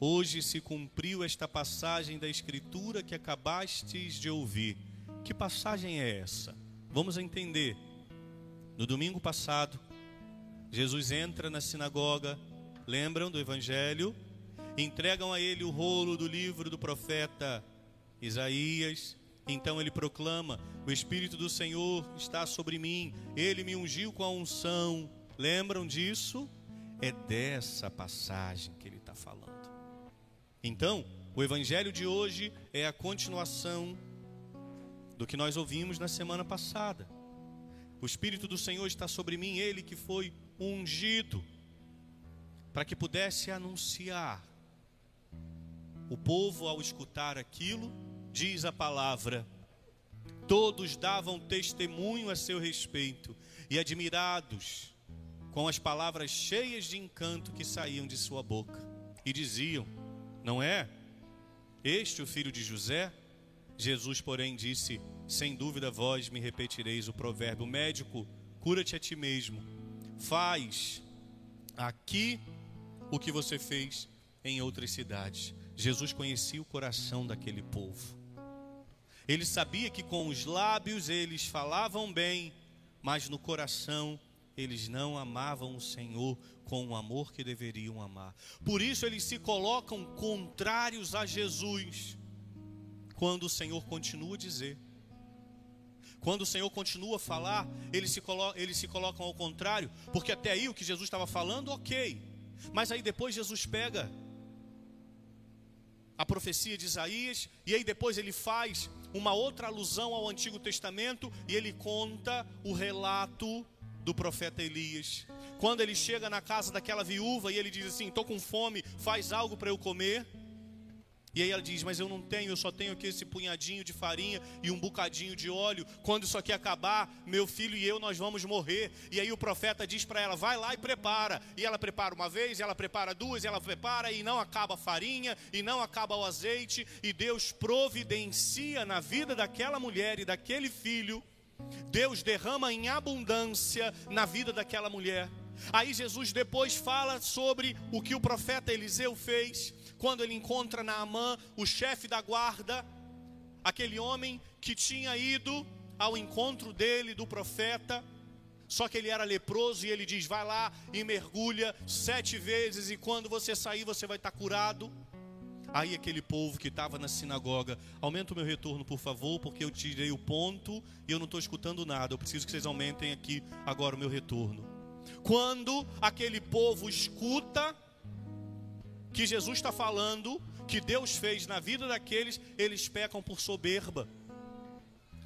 Hoje se cumpriu esta passagem da Escritura que acabastes de ouvir. Que passagem é essa? Vamos entender. No domingo passado, Jesus entra na sinagoga, lembram do Evangelho? Entregam a ele o rolo do livro do profeta Isaías. Então ele proclama: O Espírito do Senhor está sobre mim, ele me ungiu com a unção. Lembram disso? É dessa passagem que ele está falando. Então, o Evangelho de hoje é a continuação do que nós ouvimos na semana passada. O Espírito do Senhor está sobre mim, ele que foi ungido, para que pudesse anunciar. O povo, ao escutar aquilo, diz a palavra, todos davam testemunho a seu respeito e admirados com as palavras cheias de encanto que saíam de sua boca, e diziam: não é? Este o filho de José? Jesus, porém, disse: Sem dúvida vós me repetireis o provérbio: Médico, cura-te a ti mesmo. Faz aqui o que você fez em outras cidades. Jesus conhecia o coração daquele povo. Ele sabia que com os lábios eles falavam bem, mas no coração eles não amavam o Senhor com o amor que deveriam amar. Por isso eles se colocam contrários a Jesus. Quando o Senhor continua a dizer, quando o Senhor continua a falar, eles se, eles se colocam ao contrário, porque até aí o que Jesus estava falando, ok. Mas aí depois Jesus pega a profecia de Isaías, e aí depois ele faz uma outra alusão ao Antigo Testamento, e ele conta o relato do profeta Elias. Quando ele chega na casa daquela viúva e ele diz assim: Estou com fome, faz algo para eu comer. E aí ela diz: Mas eu não tenho, eu só tenho aqui esse punhadinho de farinha e um bocadinho de óleo. Quando isso aqui acabar, meu filho e eu nós vamos morrer. E aí o profeta diz para ela: Vai lá e prepara. E ela prepara uma vez, ela prepara duas, ela prepara, e não acaba a farinha, e não acaba o azeite. E Deus providencia na vida daquela mulher e daquele filho Deus derrama em abundância na vida daquela mulher. Aí Jesus depois fala sobre o que o profeta Eliseu fez quando ele encontra Naamã, o chefe da guarda, aquele homem que tinha ido ao encontro dele, do profeta, só que ele era leproso e ele diz: Vai lá e mergulha sete vezes, e quando você sair, você vai estar curado. Aí aquele povo que estava na sinagoga, aumenta o meu retorno, por favor, porque eu tirei o ponto e eu não estou escutando nada. Eu preciso que vocês aumentem aqui agora o meu retorno. Quando aquele povo escuta que Jesus está falando, que Deus fez na vida daqueles, eles pecam por soberba.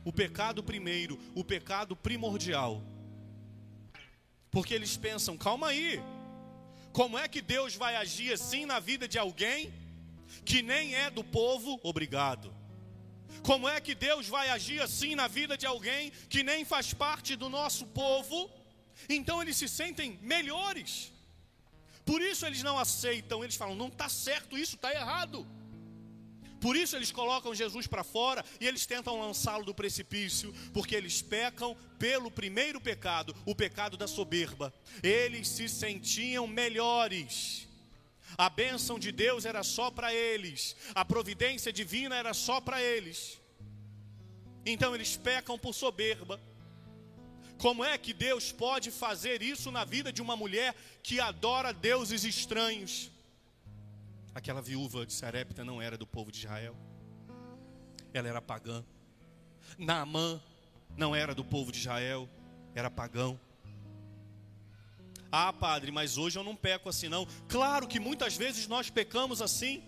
O pecado primeiro, o pecado primordial. Porque eles pensam, calma aí, como é que Deus vai agir assim na vida de alguém que nem é do povo, obrigado. Como é que Deus vai agir assim na vida de alguém que nem faz parte do nosso povo? Então eles se sentem melhores. Por isso eles não aceitam, eles falam: não está certo isso, está errado. Por isso eles colocam Jesus para fora e eles tentam lançá-lo do precipício, porque eles pecam pelo primeiro pecado, o pecado da soberba. Eles se sentiam melhores a bênção de Deus era só para eles, a providência divina era só para eles. Então eles pecam por soberba. Como é que Deus pode fazer isso na vida de uma mulher que adora deuses estranhos? Aquela viúva de Sarepta não era do povo de Israel, ela era pagã. Naamã não era do povo de Israel, era pagão. Ah, padre, mas hoje eu não peco assim não. Claro que muitas vezes nós pecamos assim.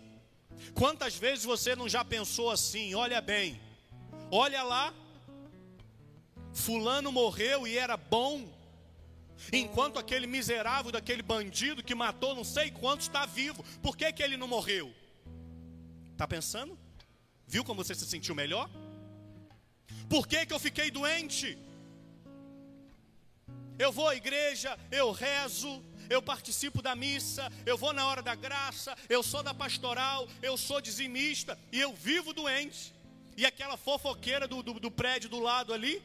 Quantas vezes você não já pensou assim? Olha bem, olha lá, Fulano morreu e era bom, enquanto aquele miserável daquele bandido que matou não sei quantos está vivo. Por que, que ele não morreu? Está pensando? Viu como você se sentiu melhor? Por que, que eu fiquei doente? Eu vou à igreja, eu rezo, eu participo da missa, eu vou na hora da graça, eu sou da pastoral, eu sou dizimista e eu vivo doente. E aquela fofoqueira do, do, do prédio do lado ali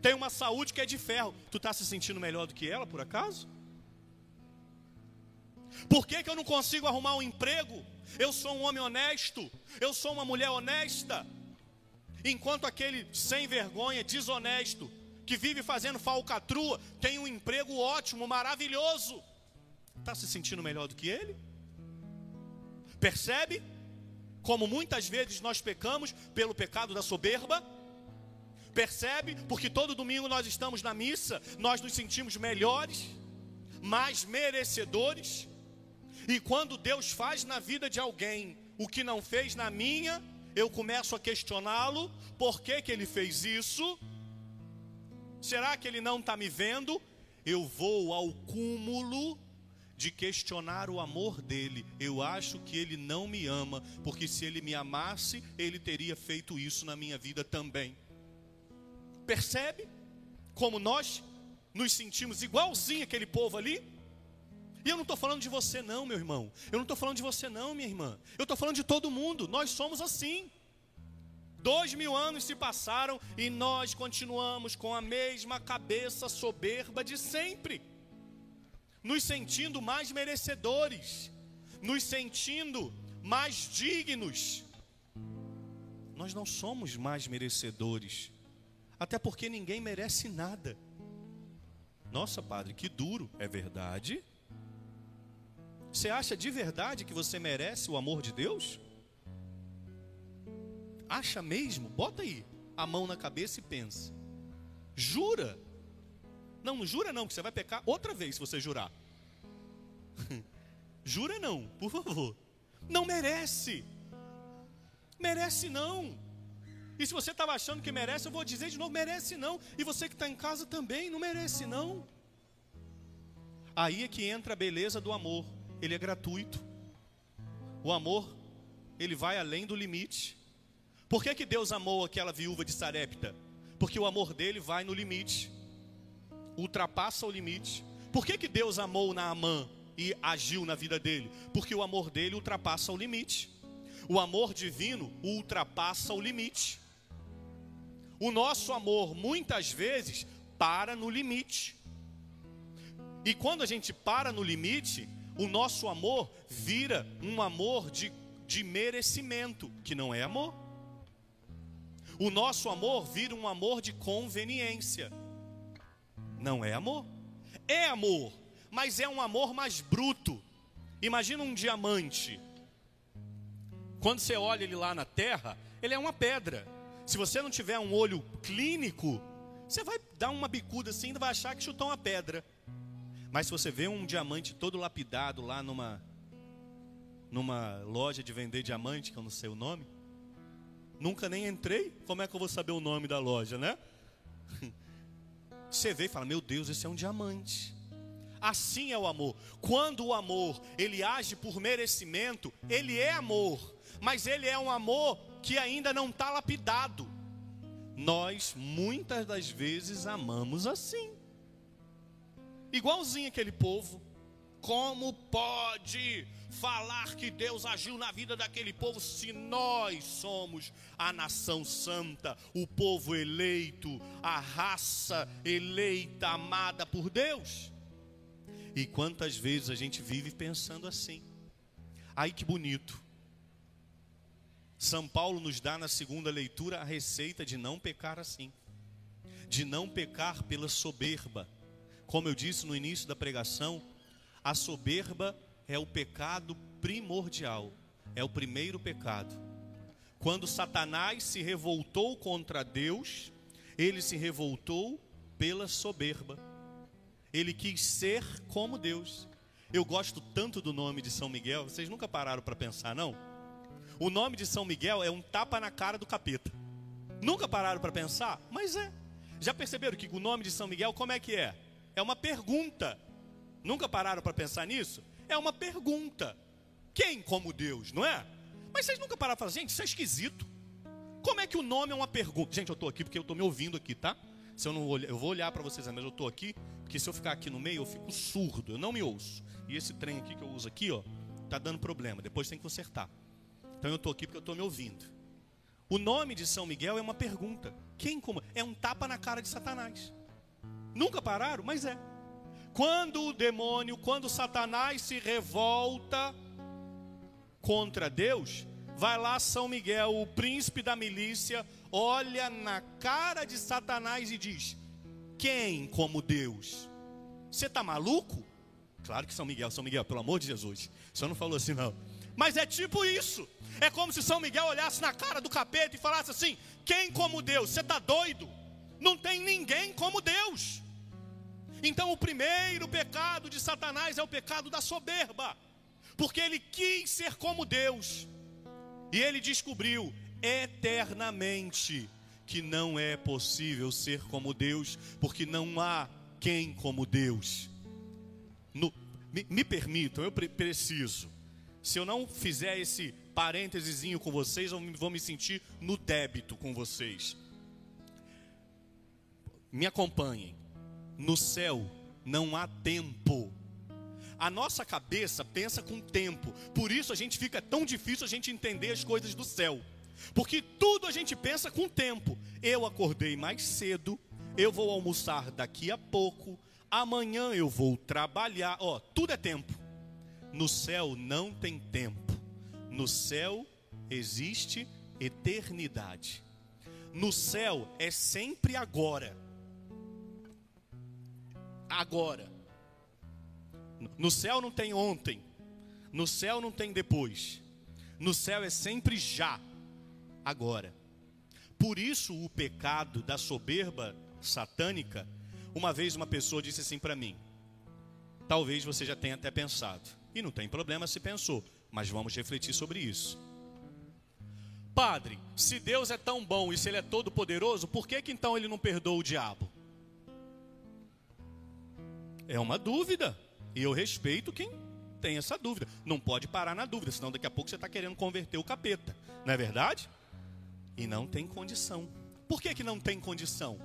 tem uma saúde que é de ferro. Tu está se sentindo melhor do que ela, por acaso? Por que, que eu não consigo arrumar um emprego? Eu sou um homem honesto, eu sou uma mulher honesta. Enquanto aquele sem vergonha, desonesto, que vive fazendo falcatrua, tem um emprego ótimo, maravilhoso. Está se sentindo melhor do que ele? Percebe? Como muitas vezes nós pecamos pelo pecado da soberba. Percebe? Porque todo domingo nós estamos na missa, nós nos sentimos melhores, mais merecedores. E quando Deus faz na vida de alguém o que não fez na minha, eu começo a questioná-lo: por que, que ele fez isso? Será que ele não está me vendo? Eu vou ao cúmulo de questionar o amor dele. Eu acho que ele não me ama, porque se ele me amasse, ele teria feito isso na minha vida também. Percebe como nós nos sentimos igualzinho aquele povo ali? E eu não estou falando de você, não, meu irmão. Eu não estou falando de você, não, minha irmã. Eu estou falando de todo mundo. Nós somos assim. Dois mil anos se passaram e nós continuamos com a mesma cabeça soberba de sempre nos sentindo mais merecedores, nos sentindo mais dignos. Nós não somos mais merecedores, até porque ninguém merece nada. Nossa, padre, que duro, é verdade? Você acha de verdade que você merece o amor de Deus? Acha mesmo? Bota aí a mão na cabeça e pensa. Jura? Não, não jura não, que você vai pecar outra vez se você jurar. jura não, por favor. Não merece. Merece não. E se você estava achando que merece, eu vou dizer de novo: merece não. E você que está em casa também, não merece não. Aí é que entra a beleza do amor. Ele é gratuito. O amor, ele vai além do limite. Por que, que Deus amou aquela viúva de Sarepta? Porque o amor dele vai no limite ultrapassa o limite. Por que, que Deus amou Naamã e agiu na vida dele? Porque o amor dele ultrapassa o limite. O amor divino ultrapassa o limite. O nosso amor, muitas vezes, para no limite. E quando a gente para no limite, o nosso amor vira um amor de, de merecimento, que não é amor. O nosso amor vira um amor de conveniência não é amor. É amor, mas é um amor mais bruto. Imagina um diamante. Quando você olha ele lá na terra, ele é uma pedra. Se você não tiver um olho clínico, você vai dar uma bicuda assim e vai achar que chutou uma pedra. Mas se você vê um diamante todo lapidado lá numa numa loja de vender diamante, que eu não sei o nome, nunca nem entrei, como é que eu vou saber o nome da loja, né? Você vê e fala: Meu Deus, esse é um diamante. Assim é o amor. Quando o amor ele age por merecimento, ele é amor, mas ele é um amor que ainda não está lapidado. Nós muitas das vezes amamos assim, igualzinho aquele povo. Como pode falar que Deus agiu na vida daquele povo se nós somos a nação santa, o povo eleito, a raça eleita, amada por Deus? E quantas vezes a gente vive pensando assim? Ai que bonito. São Paulo nos dá na segunda leitura a receita de não pecar assim, de não pecar pela soberba. Como eu disse no início da pregação, a soberba é o pecado primordial, é o primeiro pecado. Quando Satanás se revoltou contra Deus, ele se revoltou pela soberba. Ele quis ser como Deus. Eu gosto tanto do nome de São Miguel, vocês nunca pararam para pensar, não? O nome de São Miguel é um tapa na cara do capeta. Nunca pararam para pensar? Mas é. Já perceberam que o nome de São Miguel como é que é? É uma pergunta. Nunca pararam para pensar nisso? É uma pergunta. Quem como Deus, não é? Mas vocês nunca pararam para falar, gente, isso é esquisito. Como é que o nome é uma pergunta? Gente, eu estou aqui porque eu estou me ouvindo aqui, tá? Se eu não eu vou olhar para vocês, mas eu estou aqui, porque se eu ficar aqui no meio, eu fico surdo, eu não me ouço. E esse trem aqui que eu uso aqui, ó, tá dando problema. Depois tem que consertar. Então eu estou aqui porque eu estou me ouvindo. O nome de São Miguel é uma pergunta. Quem como? É um tapa na cara de Satanás. Nunca pararam, mas é. Quando o demônio, quando Satanás se revolta contra Deus, vai lá São Miguel, o príncipe da milícia, olha na cara de Satanás e diz: Quem como Deus? Você está maluco? Claro que São Miguel, São Miguel, pelo amor de Jesus. O senhor não falou assim, não. Mas é tipo isso. É como se São Miguel olhasse na cara do capeta e falasse assim: Quem como Deus? Você está doido? Não tem ninguém como Deus. Então, o primeiro pecado de Satanás é o pecado da soberba, porque ele quis ser como Deus, e ele descobriu eternamente que não é possível ser como Deus, porque não há quem como Deus. No, me, me permitam, eu pre preciso. Se eu não fizer esse parênteses com vocês, eu vou me sentir no débito com vocês. Me acompanhem. No céu não há tempo. A nossa cabeça pensa com tempo. Por isso a gente fica tão difícil a gente entender as coisas do céu. Porque tudo a gente pensa com tempo. Eu acordei mais cedo, eu vou almoçar daqui a pouco, amanhã eu vou trabalhar. Ó, tudo é tempo. No céu não tem tempo. No céu existe eternidade. No céu é sempre agora agora. No céu não tem ontem, no céu não tem depois, no céu é sempre já, agora. Por isso o pecado da soberba satânica, uma vez uma pessoa disse assim para mim, talvez você já tenha até pensado, e não tem problema se pensou, mas vamos refletir sobre isso. Padre, se Deus é tão bom e se Ele é todo poderoso, por que, que então Ele não perdoa o diabo? É uma dúvida. E eu respeito quem tem essa dúvida. Não pode parar na dúvida, senão daqui a pouco você está querendo converter o capeta. Não é verdade? E não tem condição. Por que, que não tem condição?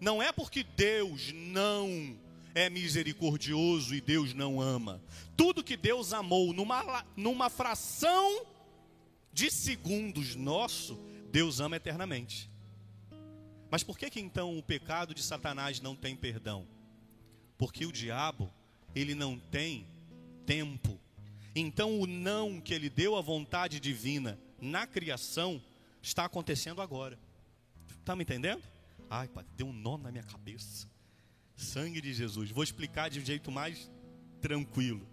Não é porque Deus não é misericordioso e Deus não ama. Tudo que Deus amou numa, numa fração de segundos nosso, Deus ama eternamente. Mas por que, que então o pecado de Satanás não tem perdão? Porque o diabo, ele não tem tempo. Então o não que ele deu à vontade divina na criação está acontecendo agora. Está me entendendo? Ai, pai, deu um nó na minha cabeça. Sangue de Jesus. Vou explicar de um jeito mais tranquilo.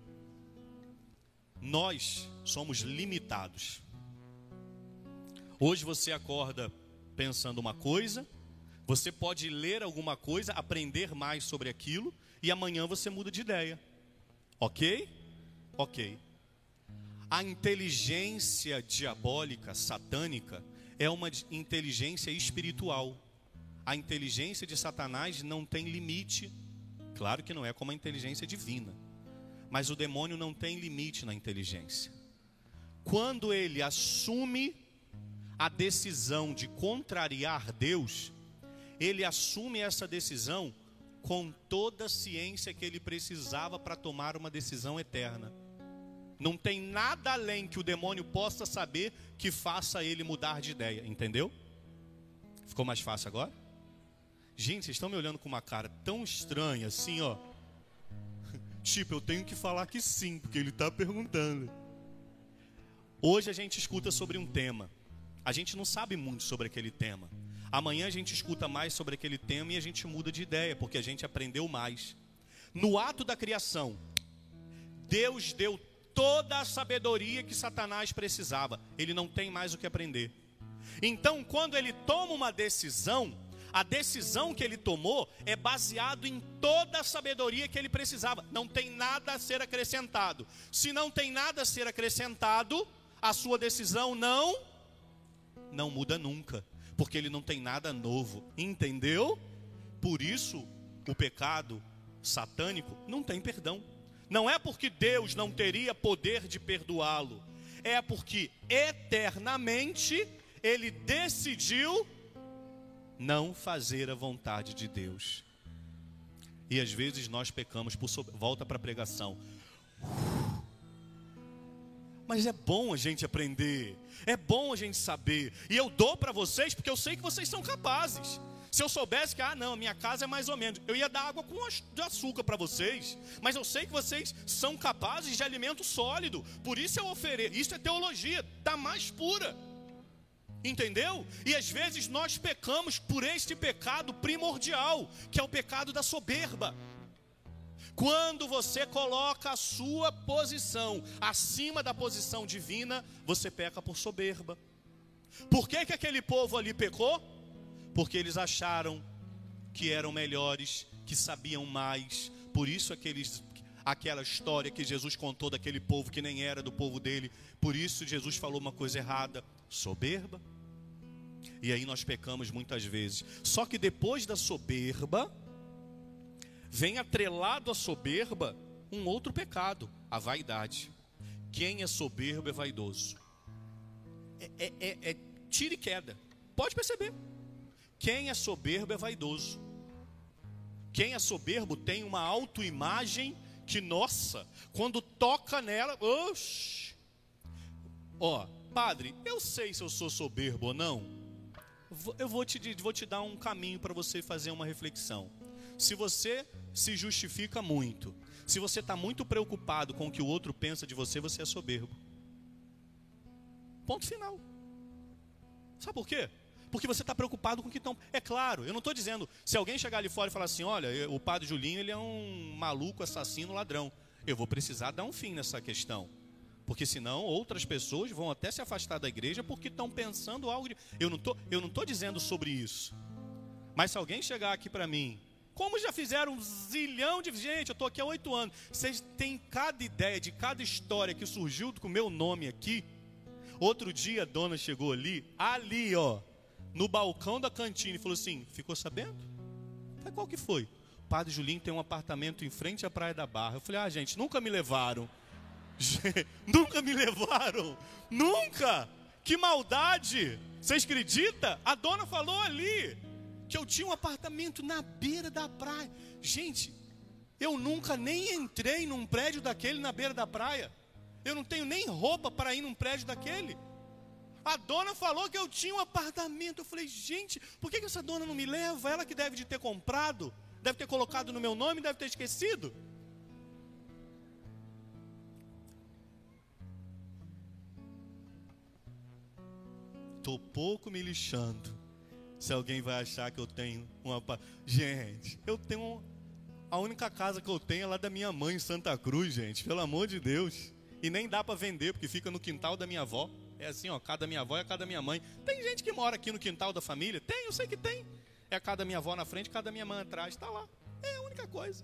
Nós somos limitados. Hoje você acorda pensando uma coisa, você pode ler alguma coisa, aprender mais sobre aquilo, e amanhã você muda de ideia. Ok? Ok. A inteligência diabólica, satânica, é uma inteligência espiritual. A inteligência de Satanás não tem limite. Claro que não é como a inteligência divina. Mas o demônio não tem limite na inteligência. Quando ele assume a decisão de contrariar Deus, ele assume essa decisão com toda a ciência que ele precisava para tomar uma decisão eterna. Não tem nada além que o demônio possa saber que faça ele mudar de ideia, entendeu? Ficou mais fácil agora? Gente, vocês estão me olhando com uma cara tão estranha assim, ó. Tipo, eu tenho que falar que sim, porque ele está perguntando. Hoje a gente escuta sobre um tema. A gente não sabe muito sobre aquele tema. Amanhã a gente escuta mais sobre aquele tema e a gente muda de ideia, porque a gente aprendeu mais. No ato da criação, Deus deu toda a sabedoria que Satanás precisava. Ele não tem mais o que aprender. Então, quando ele toma uma decisão, a decisão que ele tomou é baseado em toda a sabedoria que ele precisava. Não tem nada a ser acrescentado. Se não tem nada a ser acrescentado, a sua decisão não não muda nunca porque ele não tem nada novo. Entendeu? Por isso, o pecado satânico não tem perdão. Não é porque Deus não teria poder de perdoá-lo, é porque eternamente ele decidiu não fazer a vontade de Deus. E às vezes nós pecamos por volta para a pregação. Mas é bom a gente aprender, é bom a gente saber. E eu dou para vocês porque eu sei que vocês são capazes. Se eu soubesse que, ah, não, minha casa é mais ou menos, eu ia dar água com açúcar para vocês. Mas eu sei que vocês são capazes de alimento sólido. Por isso eu ofereço. Isso é teologia, da mais pura. Entendeu? E às vezes nós pecamos por este pecado primordial, que é o pecado da soberba. Quando você coloca a sua posição acima da posição divina, você peca por soberba. Por que, que aquele povo ali pecou? Porque eles acharam que eram melhores, que sabiam mais. Por isso aqueles, aquela história que Jesus contou daquele povo que nem era do povo dele. Por isso Jesus falou uma coisa errada, soberba. E aí nós pecamos muitas vezes. Só que depois da soberba, vem atrelado à soberba um outro pecado, a vaidade. Quem é soberbo é vaidoso. É, é, é, é tira e queda. Pode perceber. Quem é soberbo é vaidoso. Quem é soberbo tem uma autoimagem que, nossa, quando toca nela, oxi. Ó, padre, eu sei se eu sou soberbo ou não. Eu vou te, vou te dar um caminho para você fazer uma reflexão. Se você se justifica muito. Se você está muito preocupado com o que o outro pensa de você, você é soberbo. Ponto final. Sabe por quê? Porque você está preocupado com o que estão. É claro, eu não estou dizendo. Se alguém chegar ali fora e falar assim: olha, o padre Julinho ele é um maluco, assassino, ladrão. Eu vou precisar dar um fim nessa questão. Porque senão outras pessoas vão até se afastar da igreja porque estão pensando algo. De... Eu não tô, estou dizendo sobre isso. Mas se alguém chegar aqui para mim como já fizeram um zilhão de gente, eu estou aqui há oito anos. Vocês têm cada ideia de cada história que surgiu com o meu nome aqui. Outro dia a dona chegou ali, ali, ó, no balcão da cantina e falou assim: ficou sabendo? Falei, qual que foi? O padre Julinho tem um apartamento em frente à Praia da Barra. Eu falei, ah, gente, nunca me levaram. nunca me levaram. Nunca! Que maldade! Vocês acreditam? A dona falou ali que eu tinha um apartamento na beira da praia. Gente, eu nunca nem entrei num prédio daquele na beira da praia. Eu não tenho nem roupa para ir num prédio daquele. A dona falou que eu tinha um apartamento. Eu falei, gente, por que, essa dona não me leva? Ela que deve de ter comprado, deve ter colocado no meu nome, deve ter esquecido. Estou pouco me lixando se alguém vai achar que eu tenho uma. Gente, eu tenho. A única casa que eu tenho é lá da minha mãe em Santa Cruz, gente. Pelo amor de Deus. E nem dá para vender, porque fica no quintal da minha avó. É assim, ó, cada minha avó é cada minha mãe. Tem gente que mora aqui no quintal da família? Tem, eu sei que tem. É cada minha avó na frente, cada minha mãe atrás. Está lá. É a única coisa.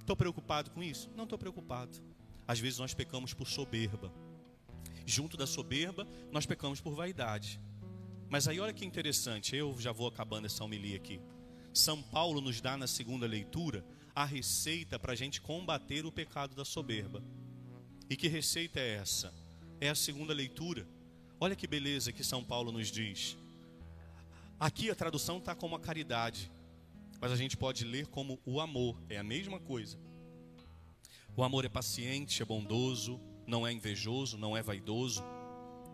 Estou preocupado com isso? Não estou preocupado. Às vezes nós pecamos por soberba. Junto da soberba, nós pecamos por vaidade. Mas aí olha que interessante, eu já vou acabando essa homilia aqui. São Paulo nos dá na segunda leitura a receita para a gente combater o pecado da soberba. E que receita é essa? É a segunda leitura. Olha que beleza que São Paulo nos diz. Aqui a tradução está como a caridade, mas a gente pode ler como o amor, é a mesma coisa. O amor é paciente, é bondoso, não é invejoso, não é vaidoso,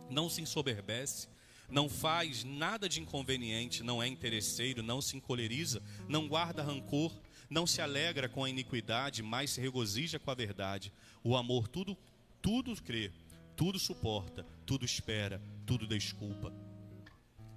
não se ensoberbece, não faz nada de inconveniente, não é interesseiro, não se encoleriza, não guarda rancor, não se alegra com a iniquidade, mas se regozija com a verdade. O amor tudo tudo crê, tudo suporta, tudo espera, tudo desculpa.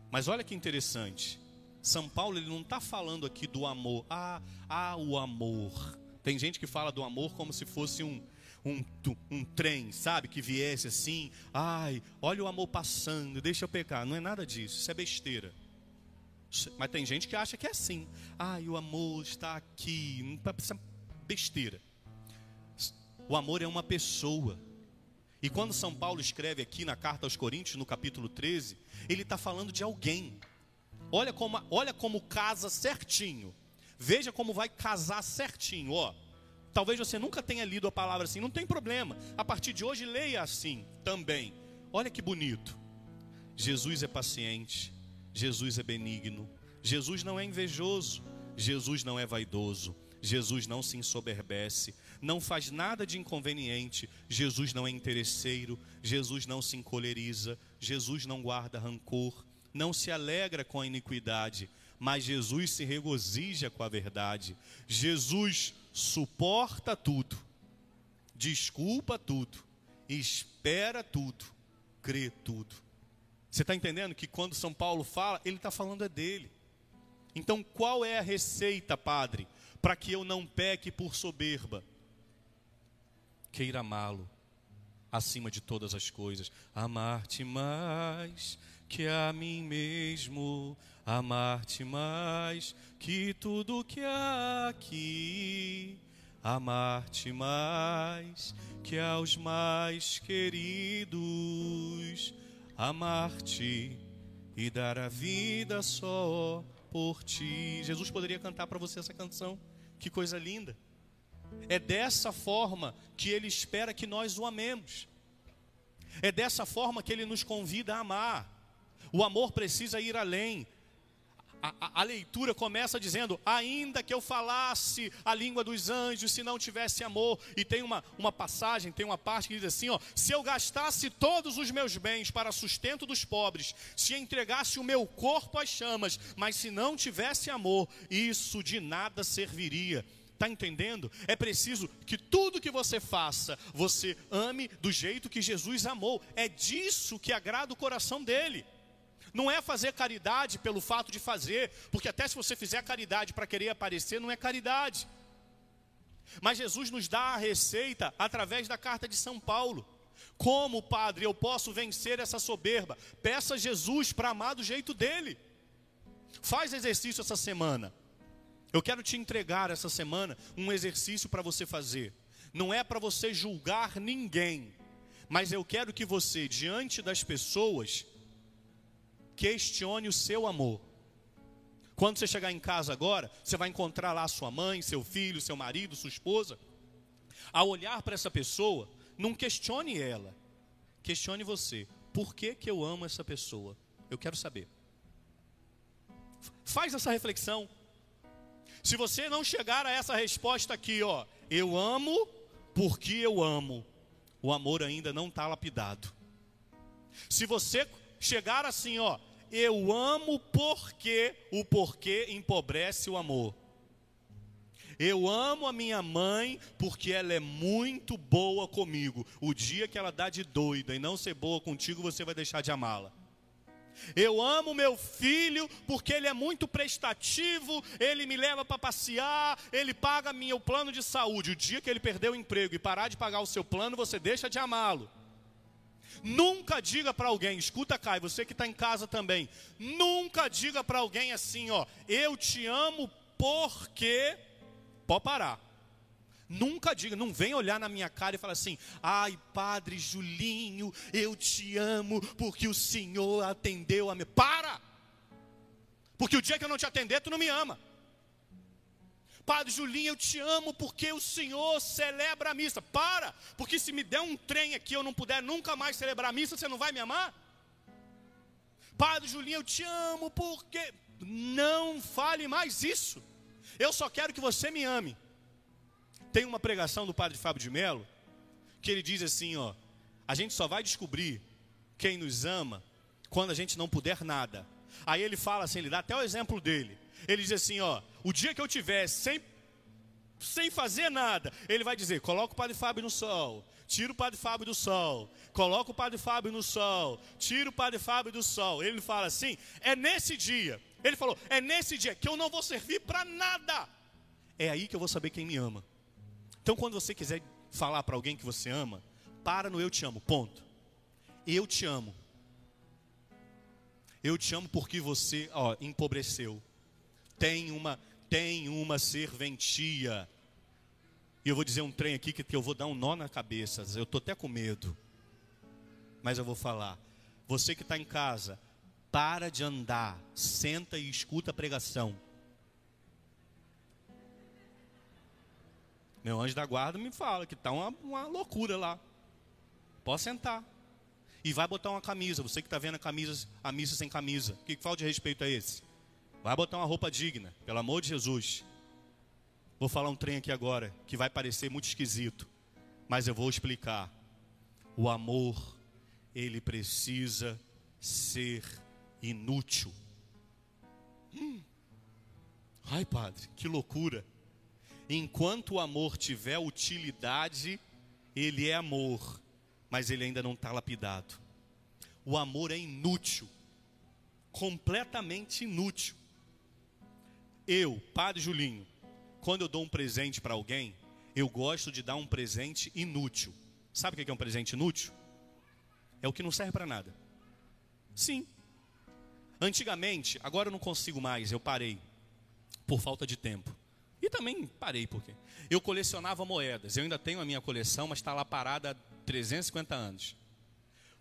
Mas olha que interessante. São Paulo ele não está falando aqui do amor. Ah, ah, o amor. Tem gente que fala do amor como se fosse um, um, um trem, sabe? Que viesse assim, ai, olha o amor passando, deixa eu pecar. Não é nada disso, isso é besteira. Mas tem gente que acha que é assim. Ai, o amor está aqui. Isso é besteira. O amor é uma pessoa. E quando São Paulo escreve aqui na carta aos Coríntios, no capítulo 13, ele está falando de alguém. Olha como, olha como casa certinho. Veja como vai casar certinho, ó. Talvez você nunca tenha lido a palavra assim, não tem problema. A partir de hoje, leia assim também. Olha que bonito. Jesus é paciente, Jesus é benigno, Jesus não é invejoso, Jesus não é vaidoso, Jesus não se ensoberbece, não faz nada de inconveniente, Jesus não é interesseiro, Jesus não se encoleriza, Jesus não guarda rancor, não se alegra com a iniquidade, mas Jesus se regozija com a verdade. Jesus suporta tudo, desculpa tudo, espera tudo, crê tudo. Você está entendendo que quando São Paulo fala, ele está falando é dele. Então, qual é a receita, Padre, para que eu não peque por soberba? Queira amá-lo acima de todas as coisas, amar-te mais que a mim mesmo, amar-te mais que tudo que há aqui, amar-te mais que aos mais queridos, amar-te e dar a vida só por ti. Jesus poderia cantar para você essa canção, que coisa linda. É dessa forma que ele espera que nós o amemos. É dessa forma que ele nos convida a amar. O amor precisa ir além. A, a, leitura começa dizendo: ainda que eu falasse a língua dos anjos, se não tivesse amor. E tem uma, uma passagem, tem uma parte que diz assim: ó, se eu gastasse todos os meus bens para sustento dos pobres, se entregasse o meu corpo às chamas, mas se não tivesse amor, isso de nada serviria. Está entendendo? É preciso que tudo que você faça, você ame do jeito que Jesus amou. É disso que agrada o coração dele. Não é fazer caridade pelo fato de fazer, porque até se você fizer caridade para querer aparecer, não é caridade. Mas Jesus nos dá a receita através da carta de São Paulo. Como, Padre, eu posso vencer essa soberba? Peça a Jesus para amar do jeito dele. Faz exercício essa semana. Eu quero te entregar essa semana um exercício para você fazer. Não é para você julgar ninguém, mas eu quero que você, diante das pessoas, questione o seu amor. Quando você chegar em casa agora, você vai encontrar lá sua mãe, seu filho, seu marido, sua esposa. Ao olhar para essa pessoa, não questione ela, questione você. Por que, que eu amo essa pessoa? Eu quero saber. Faz essa reflexão. Se você não chegar a essa resposta aqui, ó, eu amo porque eu amo, o amor ainda não está lapidado. Se você chegar assim, ó, eu amo porque, o porquê empobrece o amor. Eu amo a minha mãe porque ela é muito boa comigo. O dia que ela dá de doida e não ser boa contigo, você vai deixar de amá-la. Eu amo meu filho porque ele é muito prestativo, ele me leva para passear, ele paga meu plano de saúde. O dia que ele perder o emprego e parar de pagar o seu plano, você deixa de amá-lo. Nunca diga para alguém, escuta Kai, você que está em casa também, nunca diga para alguém assim, ó, eu te amo porque, pode parar. Nunca diga, não vem olhar na minha cara e falar assim: ai, Padre Julinho, eu te amo porque o Senhor atendeu a mim. Para! Porque o dia que eu não te atender, tu não me ama. Padre Julinho, eu te amo porque o Senhor celebra a missa. Para! Porque se me der um trem aqui eu não puder nunca mais celebrar a missa, você não vai me amar? Padre Julinho, eu te amo porque. Não fale mais isso. Eu só quero que você me ame. Tem uma pregação do padre Fábio de Mello que ele diz assim, ó: a gente só vai descobrir quem nos ama quando a gente não puder nada. Aí ele fala assim, ele dá até o exemplo dele. Ele diz assim, ó: o dia que eu tiver sem sem fazer nada, ele vai dizer: coloca o padre Fábio no sol, tira o padre Fábio do sol, coloca o padre Fábio no sol, tira o padre Fábio do sol. Ele fala assim: é nesse dia. Ele falou: é nesse dia que eu não vou servir para nada. É aí que eu vou saber quem me ama. Então, quando você quiser falar para alguém que você ama, para no eu te amo, ponto. Eu te amo. Eu te amo porque você, ó, empobreceu. Tem uma, tem uma serventia. E eu vou dizer um trem aqui que, eu vou dar um nó na cabeça. Eu estou até com medo. Mas eu vou falar. Você que está em casa, para de andar, senta e escuta a pregação. Meu anjo da guarda me fala que está uma, uma loucura lá. Pode sentar. E vai botar uma camisa. Você que está vendo a, camisa, a missa sem camisa. Que falta de respeito é esse? Vai botar uma roupa digna, pelo amor de Jesus. Vou falar um trem aqui agora que vai parecer muito esquisito, mas eu vou explicar. O amor, ele precisa ser inútil. Hum. Ai, padre, que loucura. Enquanto o amor tiver utilidade, ele é amor, mas ele ainda não está lapidado. O amor é inútil, completamente inútil. Eu, Padre Julinho, quando eu dou um presente para alguém, eu gosto de dar um presente inútil. Sabe o que é um presente inútil? É o que não serve para nada. Sim. Antigamente, agora eu não consigo mais, eu parei por falta de tempo. E também parei porque eu colecionava moedas. Eu ainda tenho a minha coleção, mas está lá parada há 350 anos.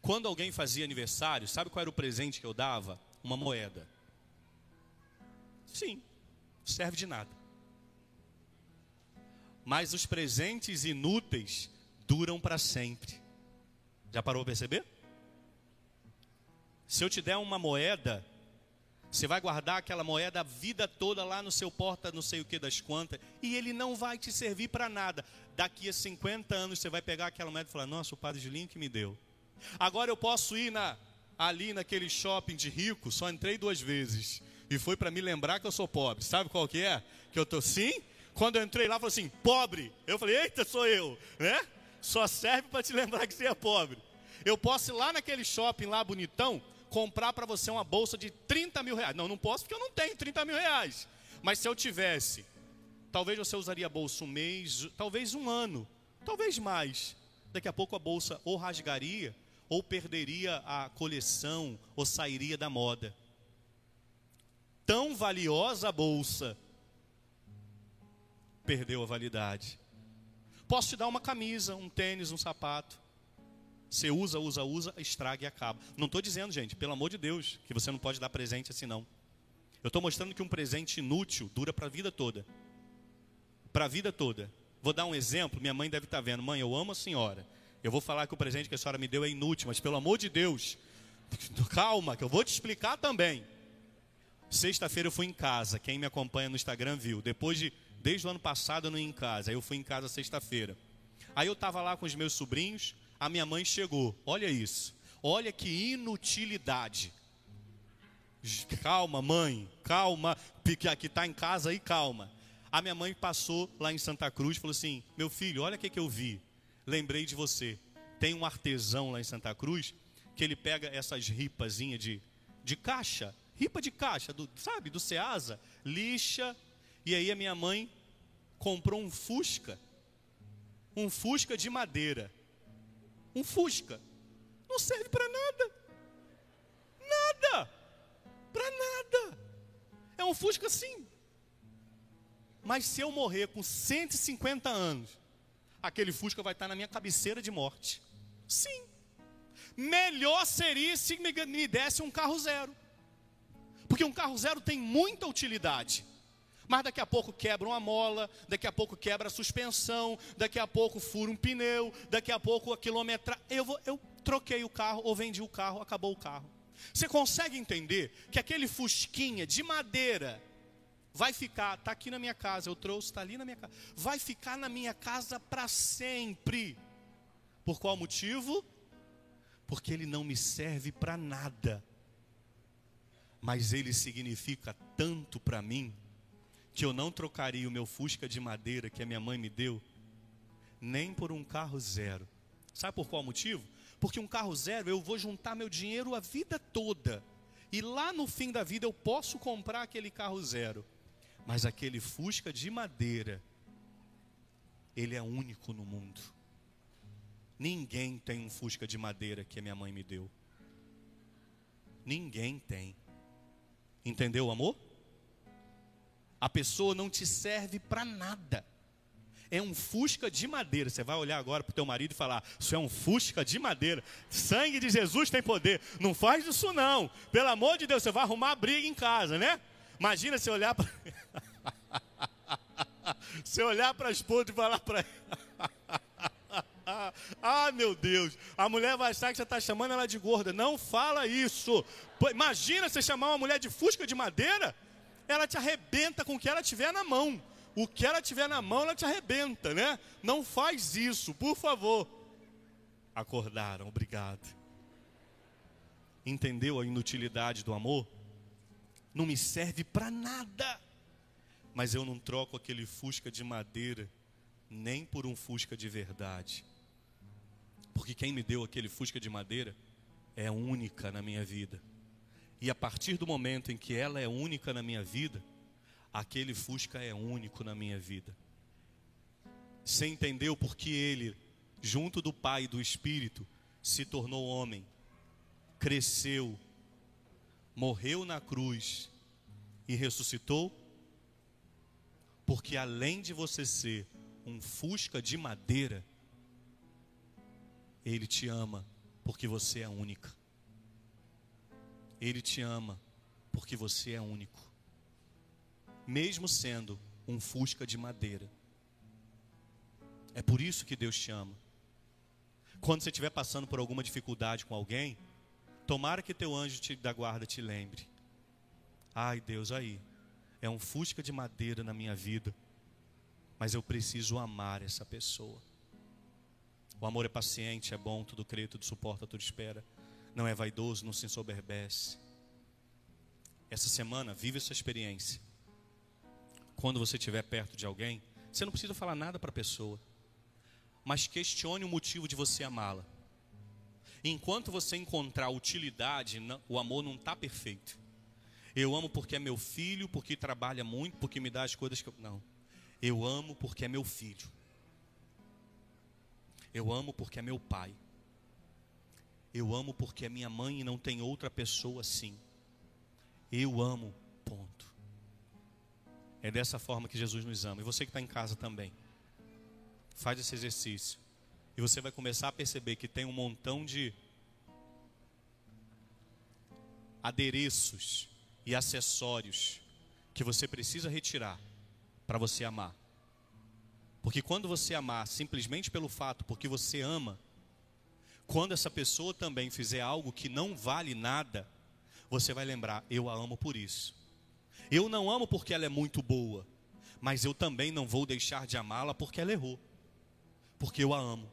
Quando alguém fazia aniversário, sabe qual era o presente que eu dava? Uma moeda. Sim, serve de nada. Mas os presentes inúteis duram para sempre. Já parou para perceber? Se eu te der uma moeda, você vai guardar aquela moeda a vida toda lá no seu porta, não sei o que das quantas, e ele não vai te servir para nada. Daqui a 50 anos você vai pegar aquela moeda e falar: Nossa, o padre Julinho que me deu. Agora eu posso ir na, ali naquele shopping de rico, só entrei duas vezes. E foi para me lembrar que eu sou pobre. Sabe qual que é? Que eu tô sim? Quando eu entrei lá, falou assim: pobre. Eu falei: eita, sou eu, né? Só serve para te lembrar que você é pobre. Eu posso ir lá naquele shopping lá bonitão, comprar para você uma bolsa de 30 mil reais. Não, não posso porque eu não tenho 30 mil reais. Mas se eu tivesse, talvez você usaria a bolsa um mês, talvez um ano, talvez mais. Daqui a pouco a bolsa ou rasgaria, ou perderia a coleção, ou sairia da moda. Tão valiosa bolsa, perdeu a validade. Posso te dar uma camisa, um tênis, um sapato. Você usa, usa, usa, estraga e acaba. Não estou dizendo, gente, pelo amor de Deus, que você não pode dar presente assim não. Eu estou mostrando que um presente inútil dura para a vida toda. Para a vida toda. Vou dar um exemplo, minha mãe deve estar tá vendo. Mãe, eu amo a senhora. Eu vou falar que o presente que a senhora me deu é inútil, mas pelo amor de Deus, calma, que eu vou te explicar também. Sexta-feira eu fui em casa, quem me acompanha no Instagram viu. Depois de, desde o ano passado eu não ia em casa, aí eu fui em casa sexta-feira. Aí eu estava lá com os meus sobrinhos, a minha mãe chegou. Olha isso. Olha que inutilidade. Calma, mãe, calma, aqui está em casa aí, calma. A minha mãe passou lá em Santa Cruz falou assim: Meu filho, olha o que, que eu vi. Lembrei de você. Tem um artesão lá em Santa Cruz que ele pega essas ripazinhas de, de caixa, ripa de caixa, do, sabe, do Ceasa, lixa. E aí a minha mãe comprou um Fusca, um Fusca de madeira. Um Fusca. Não serve para nada. Nada. Para nada. É um Fusca sim. Mas se eu morrer com 150 anos, aquele Fusca vai estar na minha cabeceira de morte. Sim. Melhor seria se me desse um carro zero. Porque um carro zero tem muita utilidade. Mas daqui a pouco quebra uma mola, daqui a pouco quebra a suspensão, daqui a pouco fura um pneu, daqui a pouco a quilometragem. Eu, vou, eu troquei o carro ou vendi o carro, acabou o carro. Você consegue entender que aquele fusquinha de madeira vai ficar, está aqui na minha casa, eu trouxe, está ali na minha casa, vai ficar na minha casa para sempre. Por qual motivo? Porque ele não me serve para nada, mas ele significa tanto para mim que eu não trocaria o meu Fusca de madeira que a minha mãe me deu, nem por um carro zero. Sabe por qual motivo? Porque um carro zero eu vou juntar meu dinheiro a vida toda. E lá no fim da vida eu posso comprar aquele carro zero. Mas aquele Fusca de madeira, ele é único no mundo. Ninguém tem um Fusca de madeira que a minha mãe me deu. Ninguém tem. Entendeu, amor? A pessoa não te serve para nada. É um fusca de madeira. Você vai olhar agora para o teu marido e falar: Isso é um fusca de madeira. Sangue de Jesus tem poder. Não faz isso, não. Pelo amor de Deus, você vai arrumar briga em casa, né? Imagina você olhar para. você olhar para a esposa e falar para ah, meu Deus, a mulher vai achar que você está chamando ela de gorda. Não fala isso. Imagina você chamar uma mulher de fusca de madeira ela te arrebenta com o que ela tiver na mão. O que ela tiver na mão, ela te arrebenta, né? Não faz isso, por favor. Acordaram, obrigado. Entendeu a inutilidade do amor? Não me serve para nada. Mas eu não troco aquele fusca de madeira nem por um fusca de verdade. Porque quem me deu aquele fusca de madeira é única na minha vida. E a partir do momento em que ela é única na minha vida, aquele fusca é único na minha vida. Você entendeu porque ele, junto do Pai e do Espírito, se tornou homem, cresceu, morreu na cruz e ressuscitou? Porque além de você ser um fusca de madeira, Ele te ama porque você é única. Ele te ama porque você é único. Mesmo sendo um fusca de madeira. É por isso que Deus te ama. Quando você estiver passando por alguma dificuldade com alguém, tomara que teu anjo te, da guarda te lembre. Ai, Deus, aí, é um fusca de madeira na minha vida, mas eu preciso amar essa pessoa. O amor é paciente, é bom, tudo crê, tudo suporta, tudo espera. Não é vaidoso, não se ensoberbece. Essa semana, vive essa experiência. Quando você estiver perto de alguém, você não precisa falar nada para a pessoa, mas questione o motivo de você amá-la. Enquanto você encontrar utilidade, o amor não está perfeito. Eu amo porque é meu filho, porque trabalha muito, porque me dá as coisas que eu. Não. Eu amo porque é meu filho. Eu amo porque é meu pai. Eu amo porque é minha mãe e não tem outra pessoa assim. Eu amo, ponto. É dessa forma que Jesus nos ama. E você que está em casa também. Faz esse exercício. E você vai começar a perceber que tem um montão de adereços e acessórios que você precisa retirar para você amar. Porque quando você amar simplesmente pelo fato, porque você ama, quando essa pessoa também fizer algo que não vale nada, você vai lembrar: eu a amo por isso. Eu não amo porque ela é muito boa, mas eu também não vou deixar de amá-la porque ela errou, porque eu a amo.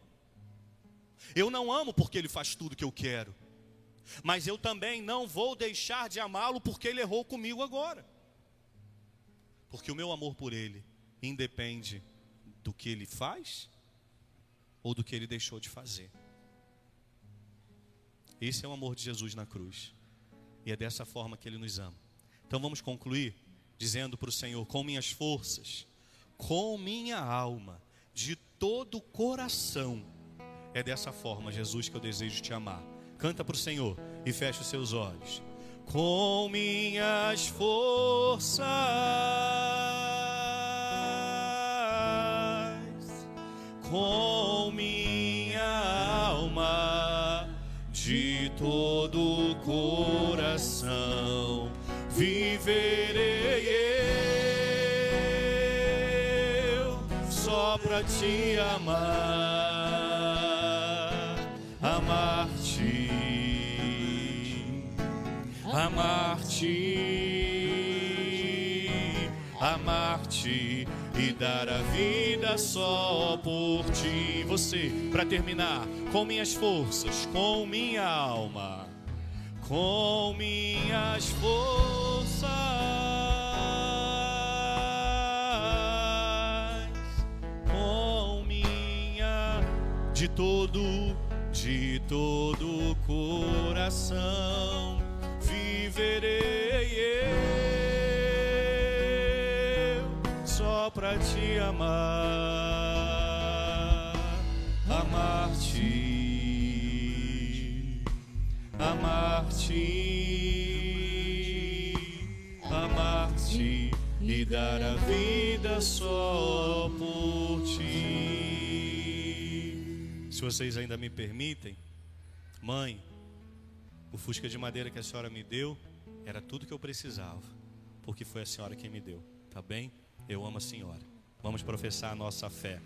Eu não amo porque ele faz tudo que eu quero, mas eu também não vou deixar de amá-lo porque ele errou comigo agora. Porque o meu amor por ele independe do que ele faz ou do que ele deixou de fazer. Esse é o amor de Jesus na cruz. E é dessa forma que ele nos ama. Então vamos concluir dizendo para o Senhor: com minhas forças, com minha alma, de todo o coração. É dessa forma, Jesus, que eu desejo te amar. Canta para o Senhor e feche os seus olhos. Com minhas forças, com minha alma, de todo o coração, viverei eu só para te amar. amar-te, amar-te e dar a vida só por ti. Você, para terminar, com minhas forças, com minha alma, com minhas forças, com minha de todo, de todo coração viverei eu só para te amar, amar-te, amar-te, amar-te e dar a vida só por ti. Se vocês ainda me permitem, mãe, o fusca de madeira que a senhora me deu era tudo que eu precisava, porque foi a senhora quem me deu, tá bem? Eu amo a senhora. Vamos professar a nossa fé.